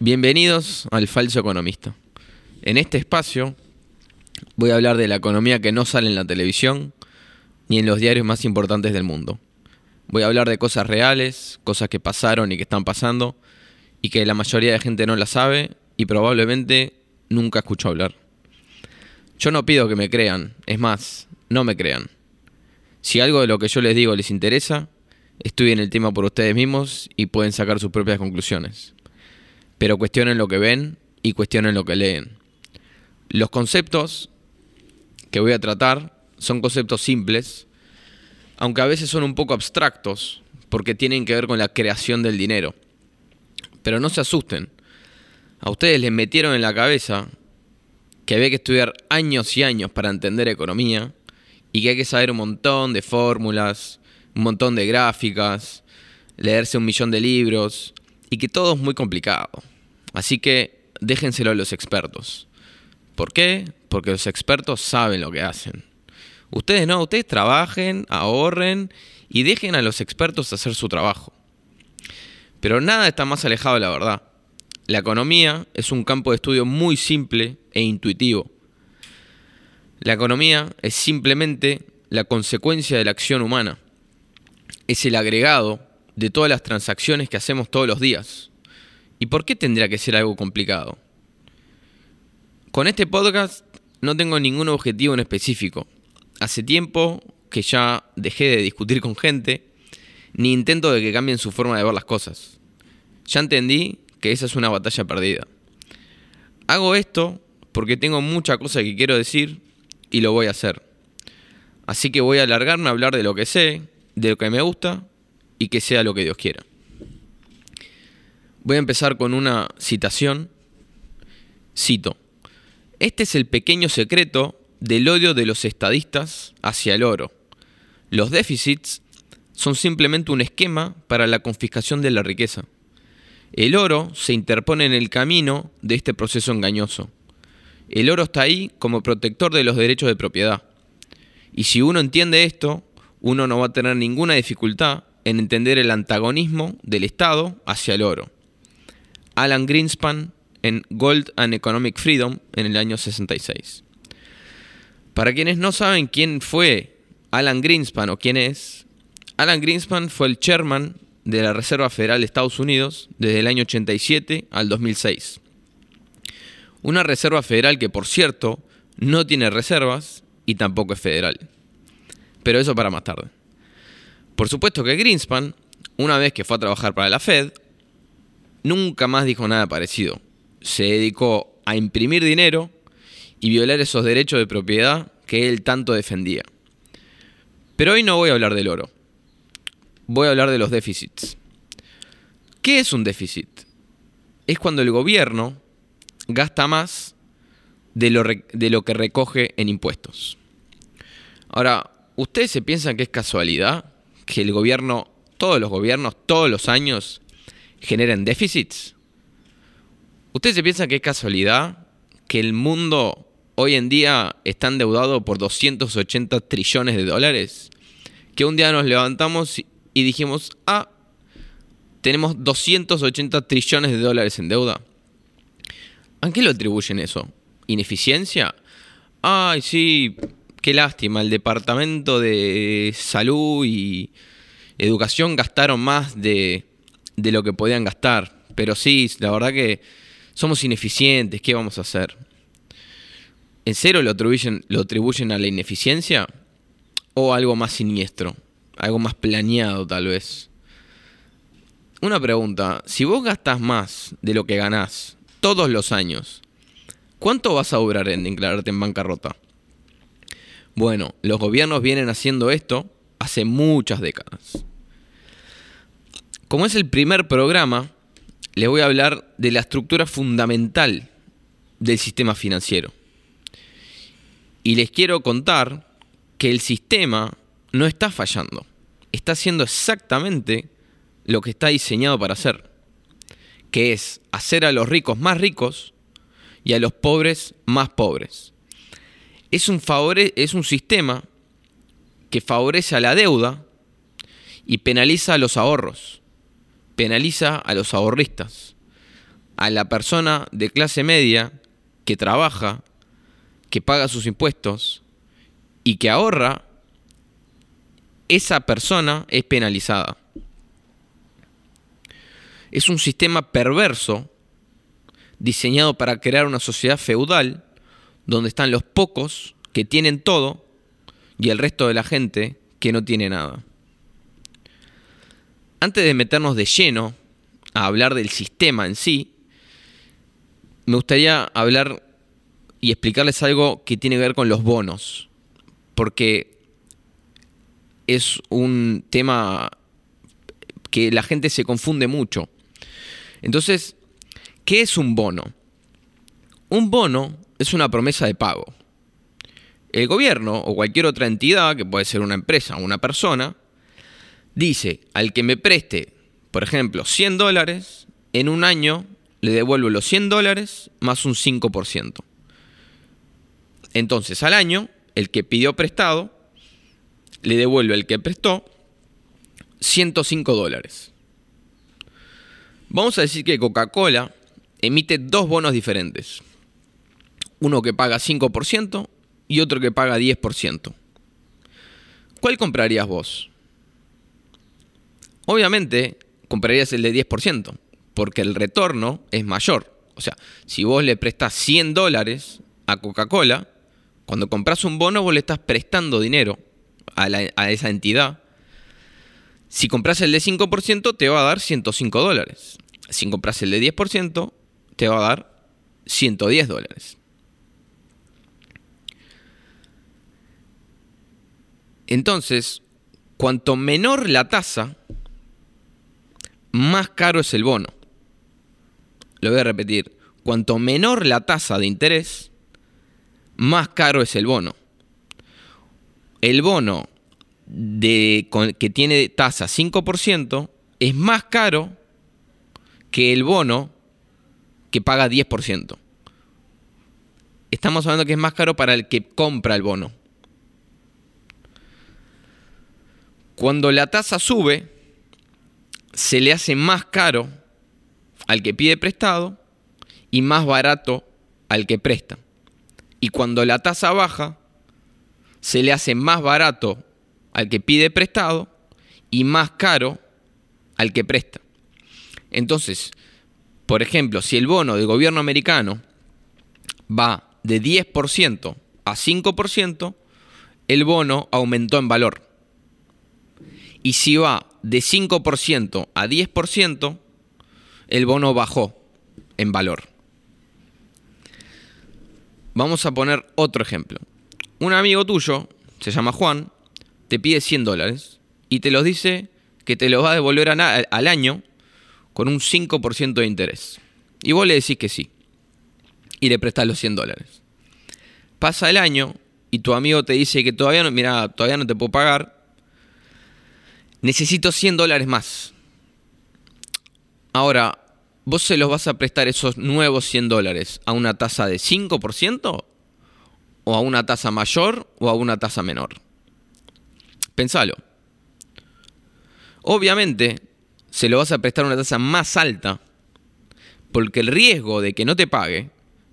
Bienvenidos al Falso Economista. En este espacio voy a hablar de la economía que no sale en la televisión ni en los diarios más importantes del mundo. Voy a hablar de cosas reales, cosas que pasaron y que están pasando y que la mayoría de gente no la sabe y probablemente nunca escuchó hablar. Yo no pido que me crean, es más, no me crean. Si algo de lo que yo les digo les interesa, estudien el tema por ustedes mismos y pueden sacar sus propias conclusiones. Pero cuestionen lo que ven y cuestionen lo que leen. Los conceptos que voy a tratar son conceptos simples, aunque a veces son un poco abstractos, porque tienen que ver con la creación del dinero. Pero no se asusten. A ustedes les metieron en la cabeza que había que estudiar años y años para entender economía y que hay que saber un montón de fórmulas, un montón de gráficas, leerse un millón de libros y que todo es muy complicado. Así que déjenselo a los expertos. ¿Por qué? Porque los expertos saben lo que hacen. Ustedes no, ustedes trabajen, ahorren y dejen a los expertos hacer su trabajo. Pero nada está más alejado de la verdad. La economía es un campo de estudio muy simple e intuitivo. La economía es simplemente la consecuencia de la acción humana. Es el agregado de todas las transacciones que hacemos todos los días. ¿Y por qué tendría que ser algo complicado? Con este podcast no tengo ningún objetivo en específico. Hace tiempo que ya dejé de discutir con gente, ni intento de que cambien su forma de ver las cosas. Ya entendí que esa es una batalla perdida. Hago esto porque tengo mucha cosa que quiero decir y lo voy a hacer. Así que voy a alargarme a hablar de lo que sé, de lo que me gusta y que sea lo que Dios quiera. Voy a empezar con una citación. Cito. Este es el pequeño secreto del odio de los estadistas hacia el oro. Los déficits son simplemente un esquema para la confiscación de la riqueza. El oro se interpone en el camino de este proceso engañoso. El oro está ahí como protector de los derechos de propiedad. Y si uno entiende esto, uno no va a tener ninguna dificultad en entender el antagonismo del Estado hacia el oro. Alan Greenspan en Gold and Economic Freedom en el año 66. Para quienes no saben quién fue Alan Greenspan o quién es, Alan Greenspan fue el chairman de la Reserva Federal de Estados Unidos desde el año 87 al 2006. Una reserva federal que, por cierto, no tiene reservas y tampoco es federal. Pero eso para más tarde. Por supuesto que Greenspan, una vez que fue a trabajar para la Fed, nunca más dijo nada parecido. Se dedicó a imprimir dinero y violar esos derechos de propiedad que él tanto defendía. Pero hoy no voy a hablar del oro. Voy a hablar de los déficits. ¿Qué es un déficit? Es cuando el gobierno gasta más de lo, de lo que recoge en impuestos. Ahora, ¿ustedes se piensan que es casualidad que el gobierno, todos los gobiernos, todos los años, generen déficits? ¿Ustedes se piensan que es casualidad que el mundo hoy en día está endeudado por 280 trillones de dólares? Que un día nos levantamos y dijimos, ah, tenemos 280 trillones de dólares en deuda. ¿A qué lo atribuyen eso? ¿Ineficiencia? Ay, sí, qué lástima, el Departamento de Salud y Educación gastaron más de, de lo que podían gastar. Pero sí, la verdad que somos ineficientes, ¿qué vamos a hacer? ¿En serio lo atribuyen, lo atribuyen a la ineficiencia? ¿O algo más siniestro? Algo más planeado tal vez. Una pregunta, si vos gastás más de lo que ganás todos los años, ¿cuánto vas a durar en declararte en bancarrota? Bueno, los gobiernos vienen haciendo esto hace muchas décadas. Como es el primer programa, les voy a hablar de la estructura fundamental del sistema financiero. Y les quiero contar que el sistema no está fallando, está haciendo exactamente lo que está diseñado para hacer que es hacer a los ricos más ricos y a los pobres más pobres. Es un, es un sistema que favorece a la deuda y penaliza a los ahorros, penaliza a los ahorristas. a la persona de clase media que trabaja, que paga sus impuestos y que ahorra, esa persona es penalizada. Es un sistema perverso diseñado para crear una sociedad feudal donde están los pocos que tienen todo y el resto de la gente que no tiene nada. Antes de meternos de lleno a hablar del sistema en sí, me gustaría hablar y explicarles algo que tiene que ver con los bonos, porque es un tema que la gente se confunde mucho. Entonces, ¿qué es un bono? Un bono es una promesa de pago. El gobierno o cualquier otra entidad, que puede ser una empresa o una persona, dice al que me preste, por ejemplo, 100 dólares, en un año le devuelvo los 100 dólares más un 5%. Entonces al año, el que pidió prestado, le devuelve el que prestó 105 dólares. Vamos a decir que Coca-Cola emite dos bonos diferentes. Uno que paga 5% y otro que paga 10%. ¿Cuál comprarías vos? Obviamente comprarías el de 10%, porque el retorno es mayor. O sea, si vos le prestás 100 dólares a Coca-Cola, cuando compras un bono vos le estás prestando dinero a, esa entidad. Si compras el de 5% te va a dar 105 dólares. Si compras el de 10% te va a dar 110 dólares. Entonces, cuanto menor la tasa, más caro es el bono. Lo voy a repetir. Cuanto menor la tasa de interés, más caro es el bono. El bono de, que tiene tasa 5% es más caro que el bono que paga 10%. Estamos hablando que es más caro para el que compra el bono. Cuando la tasa sube, se le hace más caro al que pide prestado y más barato al que presta. Y cuando la tasa baja, se le hace más barato al que pide prestado y más caro al que presta. Entonces, por ejemplo, si el bono del gobierno americano va de 10% a 5%, el bono aumentó en valor. Y si va de 5% a 10%, el bono bajó en valor. Vamos a poner otro ejemplo. Un amigo tuyo, se llama Juan, te pide 100 dólares y te los dice que te los va a devolver al año con un 5% de interés. Y vos le decís que sí. Y le prestás los 100 dólares. Pasa el año y tu amigo te dice que todavía no, mira, todavía no te puedo pagar necesito 100 dólares más. Ahora, ¿vos se los vas a prestar esos nuevos 100 dólares a una tasa de 5% o a una tasa mayor o a una tasa menor? Pensalo. Obviamente, se lo vas a prestar a una tasa más alta porque el riesgo de que no te pague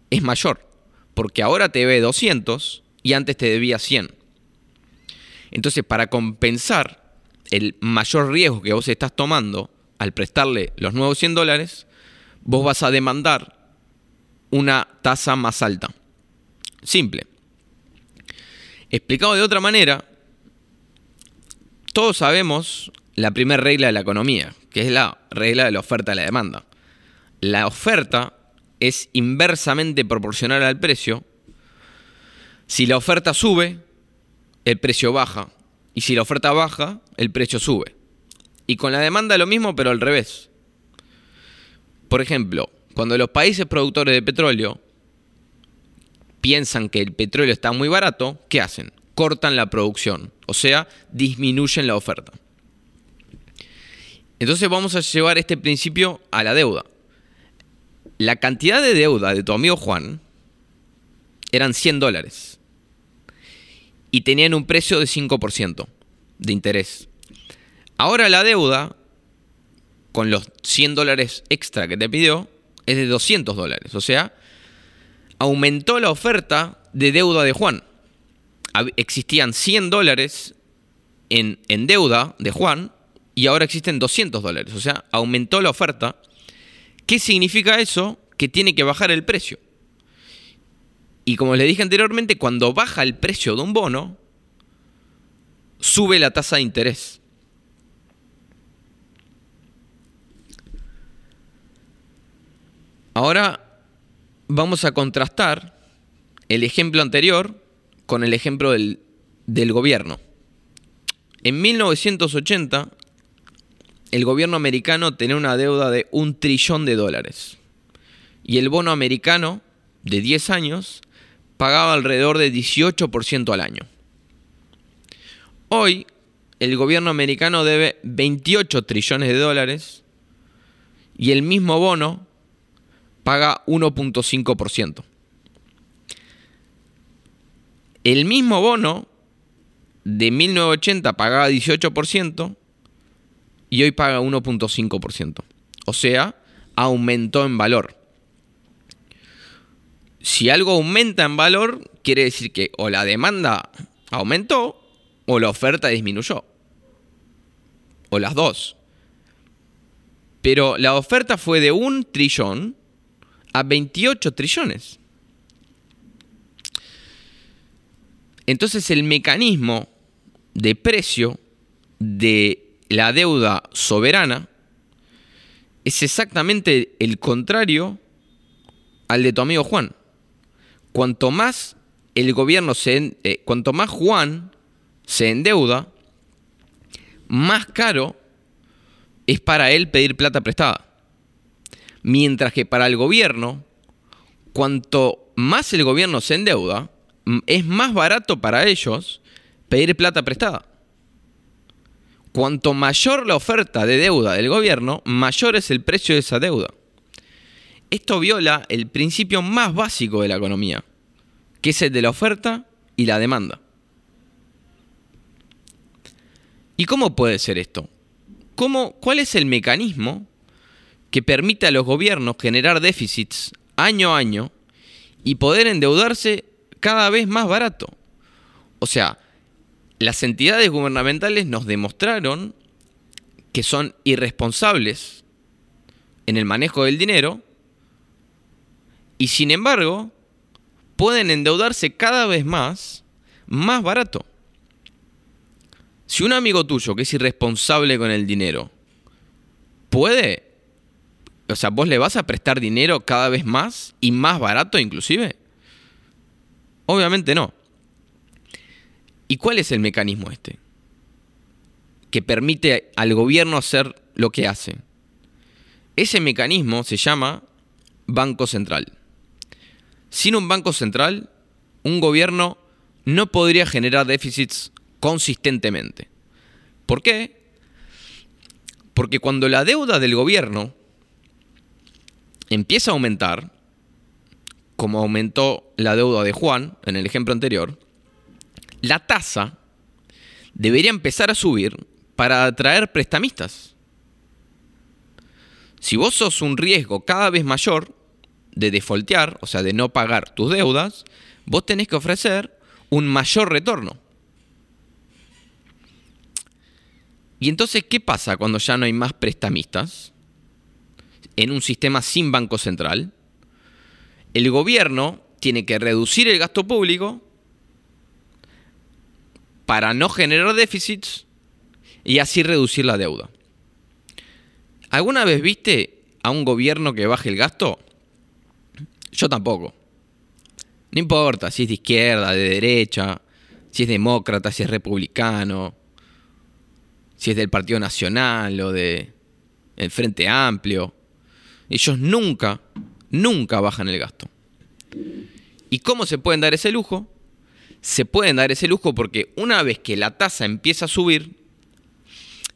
es mayor, porque ahora te debe 200 y antes te debía 100. Entonces, para compensar el mayor riesgo que vos estás tomando al prestarle los nuevos 100 dólares, vos vas a demandar una tasa más alta. Simple. Explicado de otra manera, todos sabemos la primera regla de la economía, que es la regla de la oferta y la demanda. La oferta es inversamente proporcional al precio. Si la oferta sube, el precio baja. Y si la oferta baja, el precio sube. Y con la demanda lo mismo, pero al revés. Por ejemplo, cuando los países productores de petróleo piensan que el petróleo está muy barato, ¿qué hacen? Cortan la producción, o sea, disminuyen la oferta. Entonces vamos a llevar este principio a la deuda. La cantidad de deuda de tu amigo Juan eran 100 dólares y tenían un precio de 5% de interés. Ahora la deuda, con los 100 dólares extra que te pidió, es de 200 dólares. O sea, aumentó la oferta de deuda de Juan. Existían 100 dólares en, deuda de Juan y ahora existen 200 dólares. O sea, aumentó la oferta. ¿Qué significa eso? Que tiene que bajar el precio. Y como les dije anteriormente, cuando baja el precio de un bono, sube la tasa de interés. Ahora vamos a contrastar el ejemplo anterior con el ejemplo del, gobierno. En 1980, el gobierno americano tenía una deuda de un trillón de dólares. Y el bono americano de 10 años pagaba alrededor de 18% al año. Hoy, el gobierno americano debe 28 trillones de dólares y el mismo bono paga 1.5%. El mismo bono de 1980 pagaba 18% y hoy paga 1.5%. O sea, aumentó en valor. Si algo aumenta en valor, quiere decir que o la demanda aumentó o la oferta disminuyó. O las dos. Pero la oferta fue de un trillón a 28 trillones. Entonces el mecanismo de precio de la deuda soberana es exactamente el contrario al de tu amigo Juan. Cuanto más el gobierno se, eh, cuanto más Juan se endeuda, más caro es para él pedir plata prestada. Mientras que para el gobierno, cuanto más el gobierno se endeuda, es más barato para ellos pedir plata prestada. Cuanto mayor la oferta de deuda del gobierno, mayor es el precio de esa deuda. Esto viola el principio más básico de la economía, que es el de la oferta y la demanda. ¿Y cómo puede ser esto? ¿Cómo, ¿Cuál es el mecanismo que permite a los gobiernos generar déficits año a año y poder endeudarse cada vez más barato? O sea, las entidades gubernamentales nos demostraron que son irresponsables en el manejo del dinero y sin embargo pueden endeudarse cada vez más, más barato. Si un amigo tuyo que es irresponsable con el dinero puede, o sea, vos le vas a prestar dinero cada vez más y más barato inclusive, obviamente no. ¿Y cuál es el mecanismo este? Que permite al gobierno hacer lo que hace. Ese mecanismo se llama Banco Central. Sin un Banco Central, un gobierno no podría generar déficits consistentemente. ¿Por qué? Porque cuando la deuda del gobierno empieza a aumentar, como aumentó la deuda de Juan en el ejemplo anterior, la tasa debería empezar a subir para atraer prestamistas. Si vos sos un riesgo cada vez mayor de defoltear, o sea, de no pagar tus deudas, vos tenés que ofrecer un mayor retorno. Y entonces, ¿qué pasa cuando ya no hay más prestamistas? En un sistema sin banco central, el gobierno tiene que reducir el gasto público para no generar déficits y así reducir la deuda. ¿Alguna vez viste a un gobierno que baje el gasto? Yo tampoco. No importa si es de izquierda, de derecha, si es demócrata, si es republicano, si es del Partido Nacional o de el Frente Amplio. Ellos nunca, nunca bajan el gasto. ¿Y cómo se pueden dar ese lujo? se pueden dar ese lujo porque una vez que la tasa empieza a subir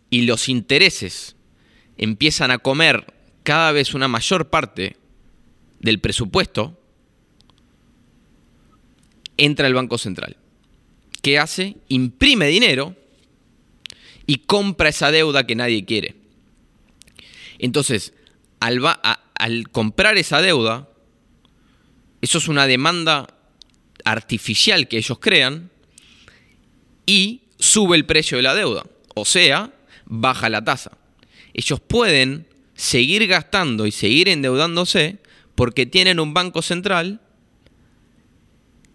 y los intereses empiezan a comer cada vez una mayor parte del presupuesto, entra el Banco Central. ¿Qué hace? Imprime dinero y compra esa deuda que nadie quiere. Entonces, al, al comprar esa deuda, eso es una demanda artificial que ellos crean y sube el precio de la deuda, o sea, baja la tasa. Ellos pueden seguir gastando y seguir endeudándose porque tienen un banco central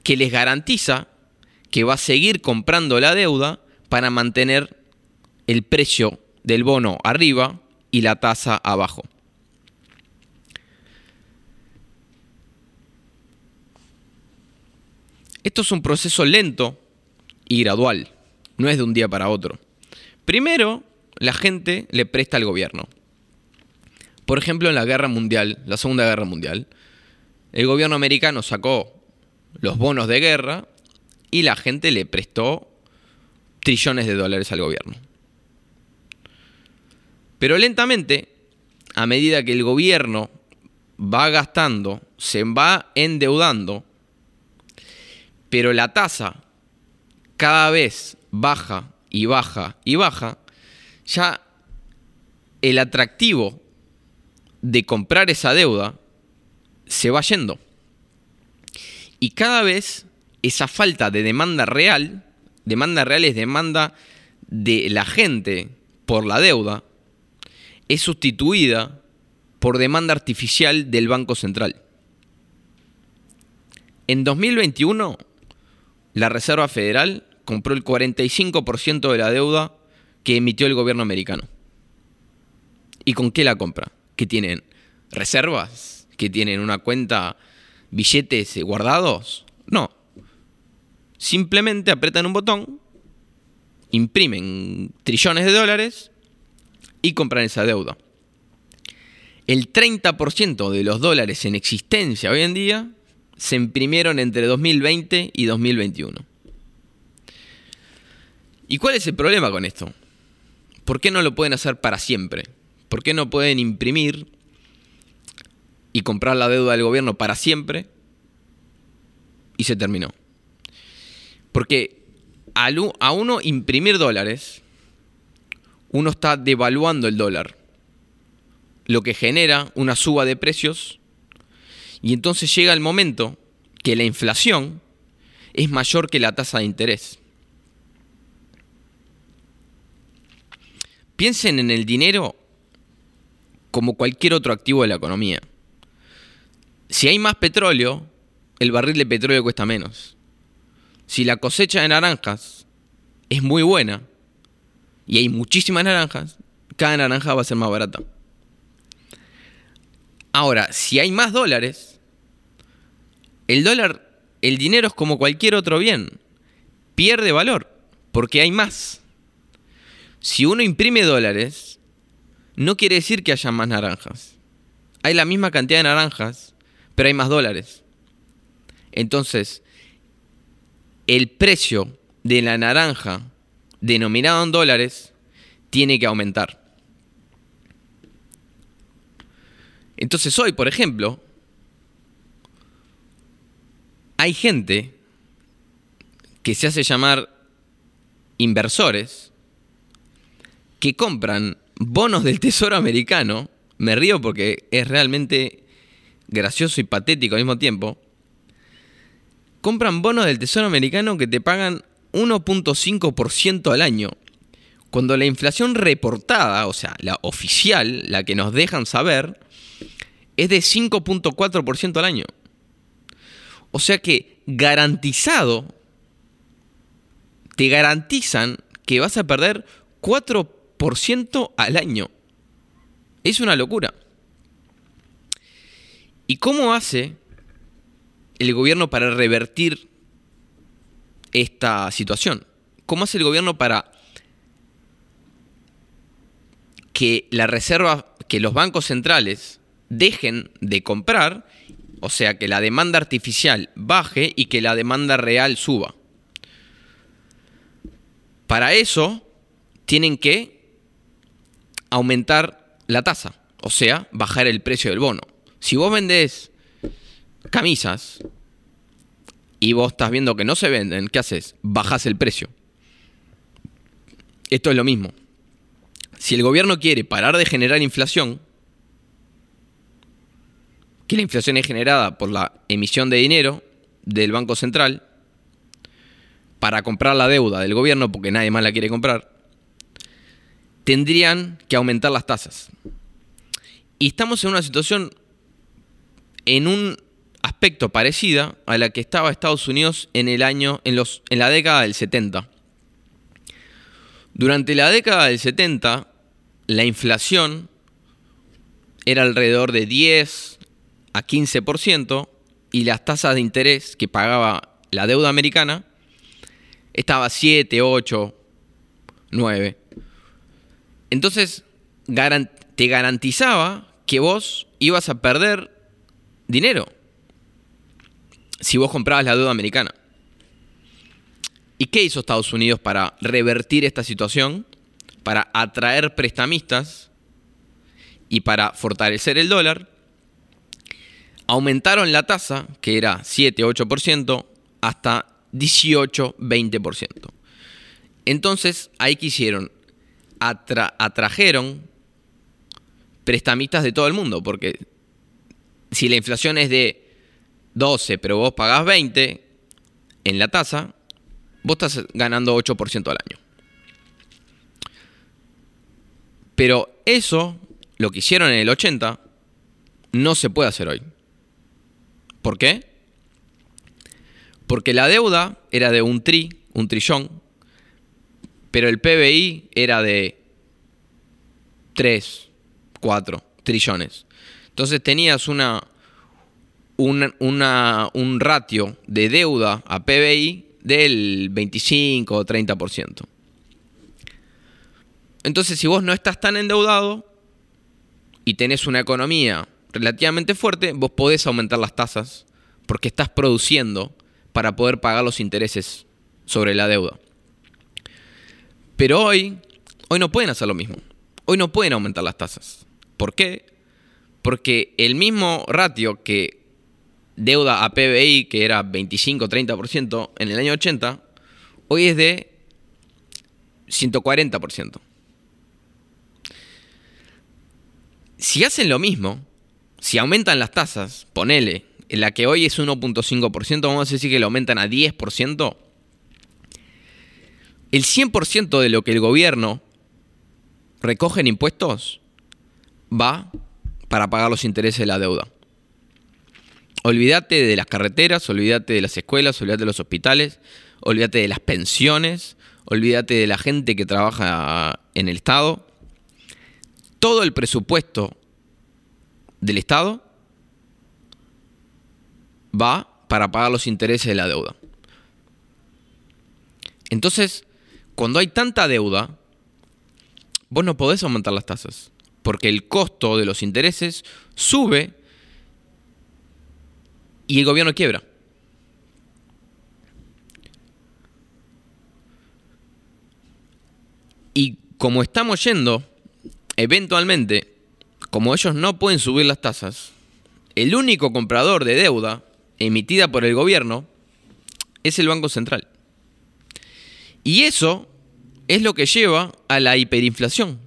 que les garantiza que va a seguir comprando la deuda para mantener el precio del bono arriba y la tasa abajo. Esto es un proceso lento y gradual, no es de un día para otro. Primero, la gente le presta al gobierno. Por ejemplo, en la Guerra Mundial, la Segunda Guerra Mundial, el gobierno americano sacó los bonos de guerra y la gente le prestó trillones de dólares al gobierno. Pero lentamente, a medida que el gobierno va gastando, se va endeudando, pero la tasa cada vez baja y baja y baja, ya el atractivo de comprar esa deuda se va yendo. Y cada vez esa falta de demanda real, demanda real es demanda de la gente por la deuda, es sustituida por demanda artificial del Banco Central. En 2021, la Reserva Federal compró el 45% de la deuda que emitió el gobierno americano. ¿Y con qué la compra? ¿Que tienen reservas? ¿Que tienen una cuenta, billetes guardados? No. Simplemente apretan un botón, imprimen trillones de dólares y compran esa deuda. El 30% de los dólares en existencia hoy en día se imprimieron entre 2020 y 2021. ¿Y cuál es el problema con esto? ¿Por qué no lo pueden hacer para siempre? ¿Por qué no pueden imprimir y comprar la deuda del gobierno para siempre? Y se terminó. Porque a uno imprimir dólares, uno está devaluando el dólar, lo que genera una suba de precios y entonces llega el momento que la inflación es mayor que la tasa de interés. Piensen en el dinero como cualquier otro activo de la economía. Si hay más petróleo, el barril de petróleo cuesta menos. Si la cosecha de naranjas es muy buena, y hay muchísimas naranjas, cada naranja va a ser más barata. Ahora, si hay más dólares, el dólar, el dinero es como cualquier otro bien, pierde valor porque hay más. Si uno imprime dólares, no quiere decir que haya más naranjas. Hay la misma cantidad de naranjas, pero hay más dólares. Entonces, el precio de la naranja denominado en dólares tiene que aumentar. Entonces hoy, por ejemplo, hay gente que se hace llamar inversores que compran bonos del Tesoro americano. Me río porque es realmente gracioso y patético al mismo tiempo. Compran bonos del Tesoro americano que te pagan 1.5% al año, cuando la inflación reportada, o sea, la oficial, la que nos dejan saber, es de 5.4% al año. O sea que garantizado, te garantizan que vas a perder 4% al año. Es una locura. ¿Y cómo hace el gobierno para revertir esta situación? ¿Cómo hace el gobierno para que la reserva, que los bancos centrales dejen de comprar, o sea, que la demanda artificial baje y que la demanda real suba? Para eso tienen que aumentar la tasa, o sea, bajar el precio del bono. Si vos vendés camisas y vos estás viendo que no se venden, ¿qué haces? Bajás el precio. Esto es lo mismo. Si el gobierno quiere parar de generar inflación, que la inflación es generada por la emisión de dinero del Banco Central para comprar la deuda del gobierno, porque nadie más la quiere comprar, tendrían que aumentar las tasas. Y estamos en una situación, en un aspecto parecida a la que estaba Estados Unidos en el año, en, los, en la década del 70. Durante la década del 70, la inflación era alrededor de 10 a 15% y las tasas de interés que pagaba la deuda americana estaba 7, 8, 9. Entonces, te garantizaba que vos ibas a perder dinero si vos comprabas la deuda americana. ¿Y qué hizo Estados Unidos para revertir esta situación? Para atraer prestamistas y para fortalecer el dólar. Aumentaron la tasa, que era 7-8%, hasta 18-20%. Entonces, ahí que hicieron, atrajeron prestamistas de todo el mundo, porque si la inflación es de 12, pero vos pagás 20 en la tasa, vos estás ganando 8% al año. Pero eso, lo que hicieron en el 80, no se puede hacer hoy. ¿Por qué? Porque la deuda era de un tri, un trillón, pero el PBI era de 3, 4 trillones. Entonces tenías una, un ratio de deuda a PBI del 25 o 30%. Entonces, si vos no estás tan endeudado y tenés una economía relativamente fuerte, vos podés aumentar las tasas porque estás produciendo para poder pagar los intereses sobre la deuda. Pero hoy, hoy no pueden hacer lo mismo. Hoy no pueden aumentar las tasas. ¿Por qué? Porque el mismo ratio que deuda a PBI, que era 25-30% en el año 80, hoy es de 140%. Si hacen lo mismo, si aumentan las tasas, ponele, en la que hoy es 1.5%, vamos a decir que lo aumentan a 10%, el 100% de lo que el gobierno recoge en impuestos va para pagar los intereses de la deuda. Olvídate de las carreteras, olvídate de las escuelas, olvídate de los hospitales, olvídate de las pensiones, olvídate de la gente que trabaja en el Estado. Todo el presupuesto del Estado va para pagar los intereses de la deuda. Entonces, cuando hay tanta deuda, vos no podés aumentar las tasas, porque el costo de los intereses sube y el gobierno quiebra. Y como estamos yendo, eventualmente, como ellos no pueden subir las tasas, el único comprador de deuda emitida por el gobierno es el Banco Central. Y eso es lo que lleva a la hiperinflación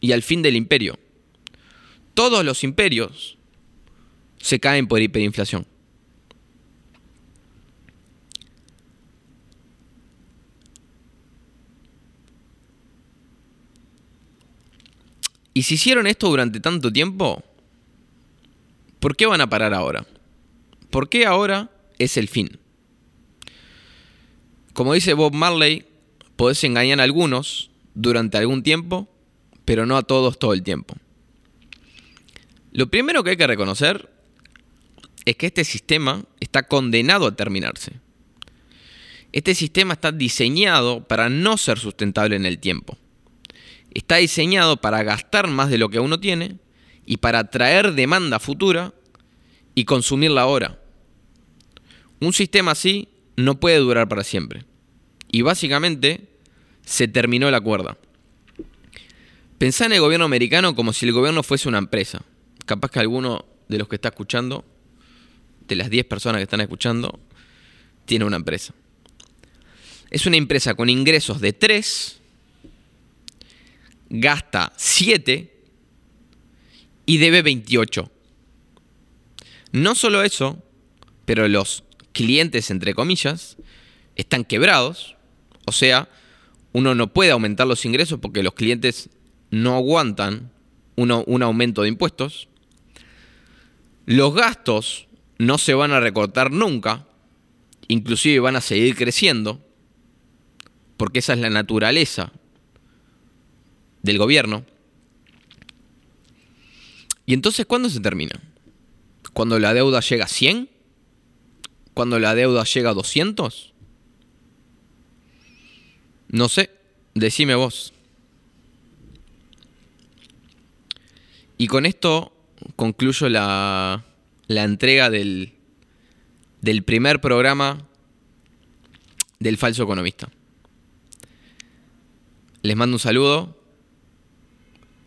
y al fin del imperio. Todos los imperios se caen por hiperinflación. Y si hicieron esto durante tanto tiempo, ¿por qué van a parar ahora? ¿Por qué ahora es el fin? Como dice Bob Marley, podés engañar a algunos durante algún tiempo, pero no a todos todo el tiempo. Lo primero que hay que reconocer es que este sistema está condenado a terminarse. Este sistema está diseñado para no ser sustentable en el tiempo está diseñado para gastar más de lo que uno tiene y para atraer demanda futura y consumirla ahora. Un sistema así no puede durar para siempre. Y básicamente se terminó la cuerda. Pensá en el gobierno americano como si el gobierno fuese una empresa. Capaz que alguno de los que está escuchando, de las 10 personas que están escuchando, tiene una empresa. Es una empresa con ingresos de 3 gasta 7 y debe 28. No solo eso, pero los clientes, entre comillas, están quebrados. O sea, uno no puede aumentar los ingresos porque los clientes no aguantan un aumento de impuestos. Los gastos no se van a recortar nunca, inclusive van a seguir creciendo, porque esa es la naturaleza del gobierno. ¿Y entonces cuándo se termina? ¿Cuando la deuda llega a 100? ¿Cuando la deuda llega a 200? No sé, decime vos. Y con esto concluyo la, la entrega del, del primer programa del falso economista. Les mando un saludo